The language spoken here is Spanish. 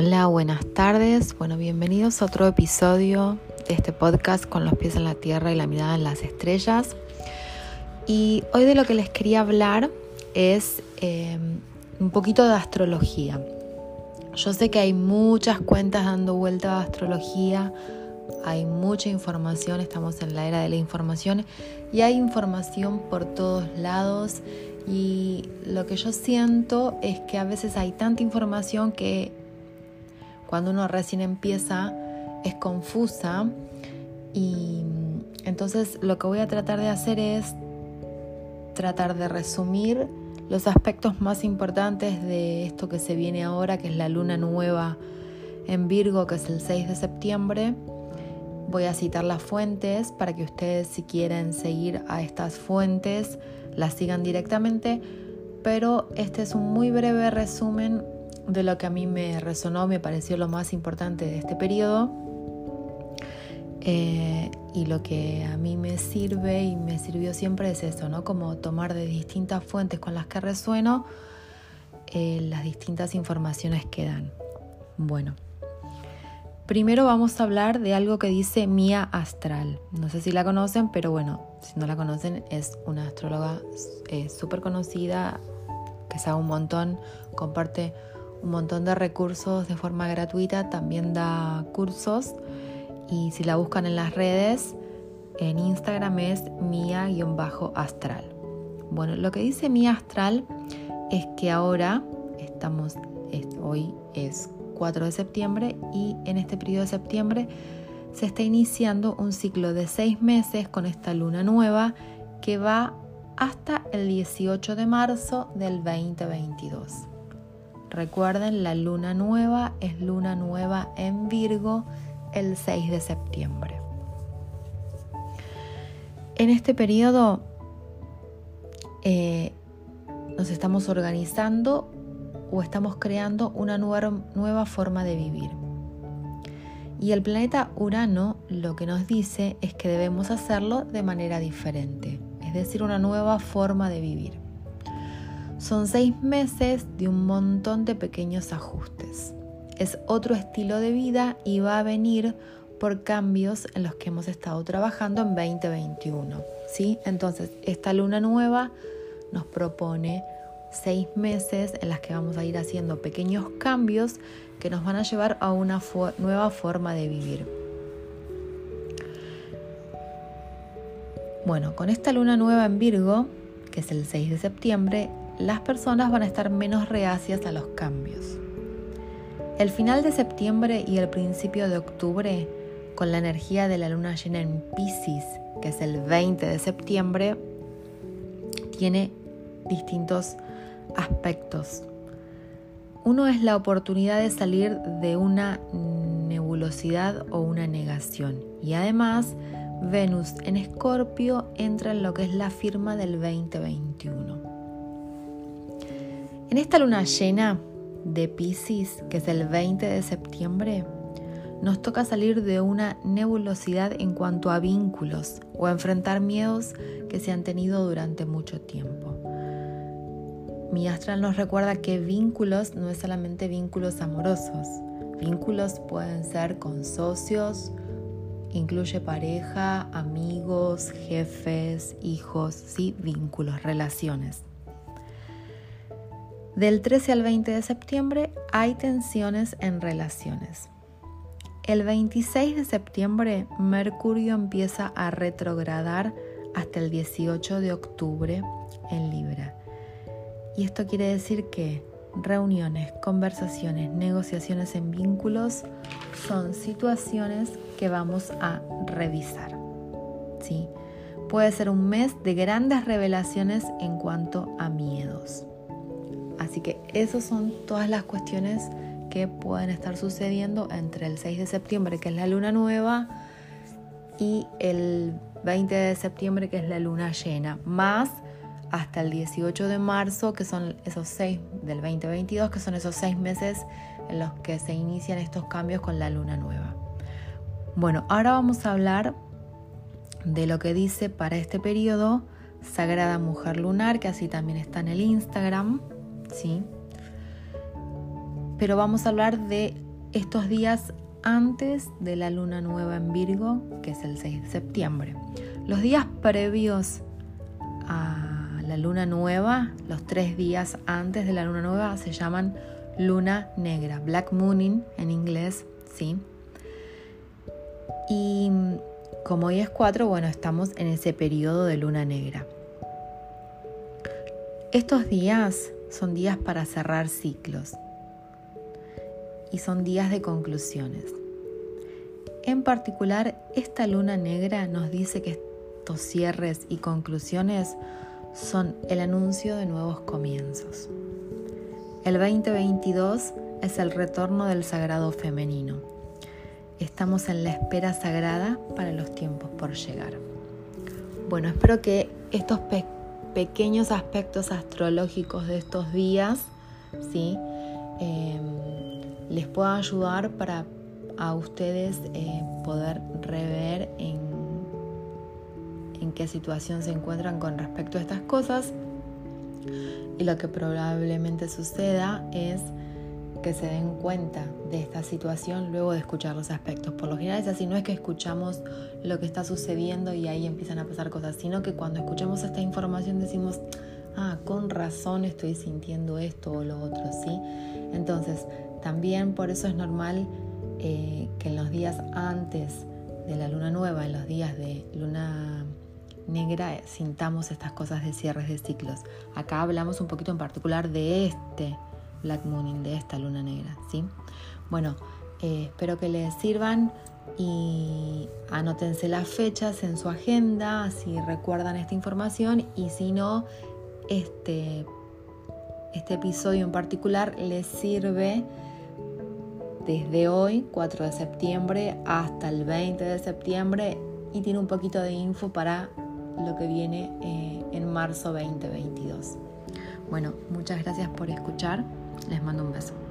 Hola, buenas tardes. Bueno, bienvenidos a otro episodio de este podcast con los pies en la tierra y la mirada en las estrellas. Y hoy de lo que les quería hablar es eh, un poquito de astrología. Yo sé que hay muchas cuentas dando vuelta a astrología, hay mucha información, estamos en la era de la información y hay información por todos lados y lo que yo siento es que a veces hay tanta información que cuando uno recién empieza es confusa y entonces lo que voy a tratar de hacer es tratar de resumir los aspectos más importantes de esto que se viene ahora, que es la luna nueva en Virgo, que es el 6 de septiembre. Voy a citar las fuentes para que ustedes si quieren seguir a estas fuentes las sigan directamente, pero este es un muy breve resumen de lo que a mí me resonó, me pareció lo más importante de este periodo. Eh, y lo que a mí me sirve y me sirvió siempre es eso, ¿no? Como tomar de distintas fuentes con las que resueno eh, las distintas informaciones que dan. Bueno, primero vamos a hablar de algo que dice Mía Astral. No sé si la conocen, pero bueno, si no la conocen, es una astróloga eh, súper conocida, que sabe un montón, comparte un montón de recursos de forma gratuita, también da cursos y si la buscan en las redes, en Instagram es mía-astral. Bueno, lo que dice Mía Astral es que ahora estamos, hoy es 4 de septiembre y en este periodo de septiembre se está iniciando un ciclo de seis meses con esta luna nueva que va hasta el 18 de marzo del 2022. Recuerden, la luna nueva es luna nueva en Virgo el 6 de septiembre. En este periodo eh, nos estamos organizando o estamos creando una nueva forma de vivir. Y el planeta Urano lo que nos dice es que debemos hacerlo de manera diferente, es decir, una nueva forma de vivir. Son seis meses de un montón de pequeños ajustes. Es otro estilo de vida y va a venir por cambios en los que hemos estado trabajando en 2021. ¿sí? Entonces, esta luna nueva nos propone seis meses en las que vamos a ir haciendo pequeños cambios que nos van a llevar a una nueva forma de vivir. Bueno, con esta luna nueva en Virgo, que es el 6 de septiembre, las personas van a estar menos reacias a los cambios. El final de septiembre y el principio de octubre, con la energía de la luna llena en Pisces, que es el 20 de septiembre, tiene distintos aspectos. Uno es la oportunidad de salir de una nebulosidad o una negación. Y además, Venus en Escorpio entra en lo que es la firma del 2021. En esta luna llena de Pisces, que es el 20 de septiembre, nos toca salir de una nebulosidad en cuanto a vínculos o enfrentar miedos que se han tenido durante mucho tiempo. Mi astral nos recuerda que vínculos no es solamente vínculos amorosos. Vínculos pueden ser con socios, incluye pareja, amigos, jefes, hijos, sí, vínculos, relaciones. Del 13 al 20 de septiembre hay tensiones en relaciones. El 26 de septiembre Mercurio empieza a retrogradar hasta el 18 de octubre en Libra. Y esto quiere decir que reuniones, conversaciones, negociaciones en vínculos son situaciones que vamos a revisar. ¿sí? Puede ser un mes de grandes revelaciones en cuanto a miedos. Así que esas son todas las cuestiones que pueden estar sucediendo entre el 6 de septiembre, que es la luna nueva, y el 20 de septiembre, que es la luna llena, más hasta el 18 de marzo, que son esos seis del 2022, que son esos seis meses en los que se inician estos cambios con la luna nueva. Bueno, ahora vamos a hablar de lo que dice para este periodo Sagrada Mujer Lunar, que así también está en el Instagram. ¿Sí? Pero vamos a hablar de estos días antes de la luna nueva en Virgo, que es el 6 de septiembre. Los días previos a la luna nueva, los tres días antes de la luna nueva, se llaman luna negra, black mooning en inglés, ¿sí? Y como hoy es 4, bueno, estamos en ese periodo de luna negra. Estos días son días para cerrar ciclos y son días de conclusiones. En particular, esta luna negra nos dice que estos cierres y conclusiones son el anuncio de nuevos comienzos. El 2022 es el retorno del sagrado femenino. Estamos en la espera sagrada para los tiempos por llegar. Bueno, espero que estos pequeños aspectos astrológicos de estos días, ¿sí? Em, les pueda ayudar para a ustedes eh, poder rever en, en qué situación se encuentran con respecto a estas cosas. Y lo que probablemente suceda es que se den cuenta de esta situación luego de escuchar los aspectos. Por lo general es así, no es que escuchamos lo que está sucediendo y ahí empiezan a pasar cosas, sino que cuando escuchamos esta información decimos, ah, con razón estoy sintiendo esto o lo otro, ¿sí? Entonces, también por eso es normal eh, que en los días antes de la luna nueva, en los días de luna negra, sintamos estas cosas de cierres de ciclos. Acá hablamos un poquito en particular de este Black Mooning, de esta luna negra, ¿sí? Bueno, eh, espero que les sirvan y anótense las fechas en su agenda si recuerdan esta información y si no, este, este episodio en particular les sirve desde hoy, 4 de septiembre, hasta el 20 de septiembre y tiene un poquito de info para lo que viene eh, en marzo 2022. Bueno, muchas gracias por escuchar. Les mando un beso.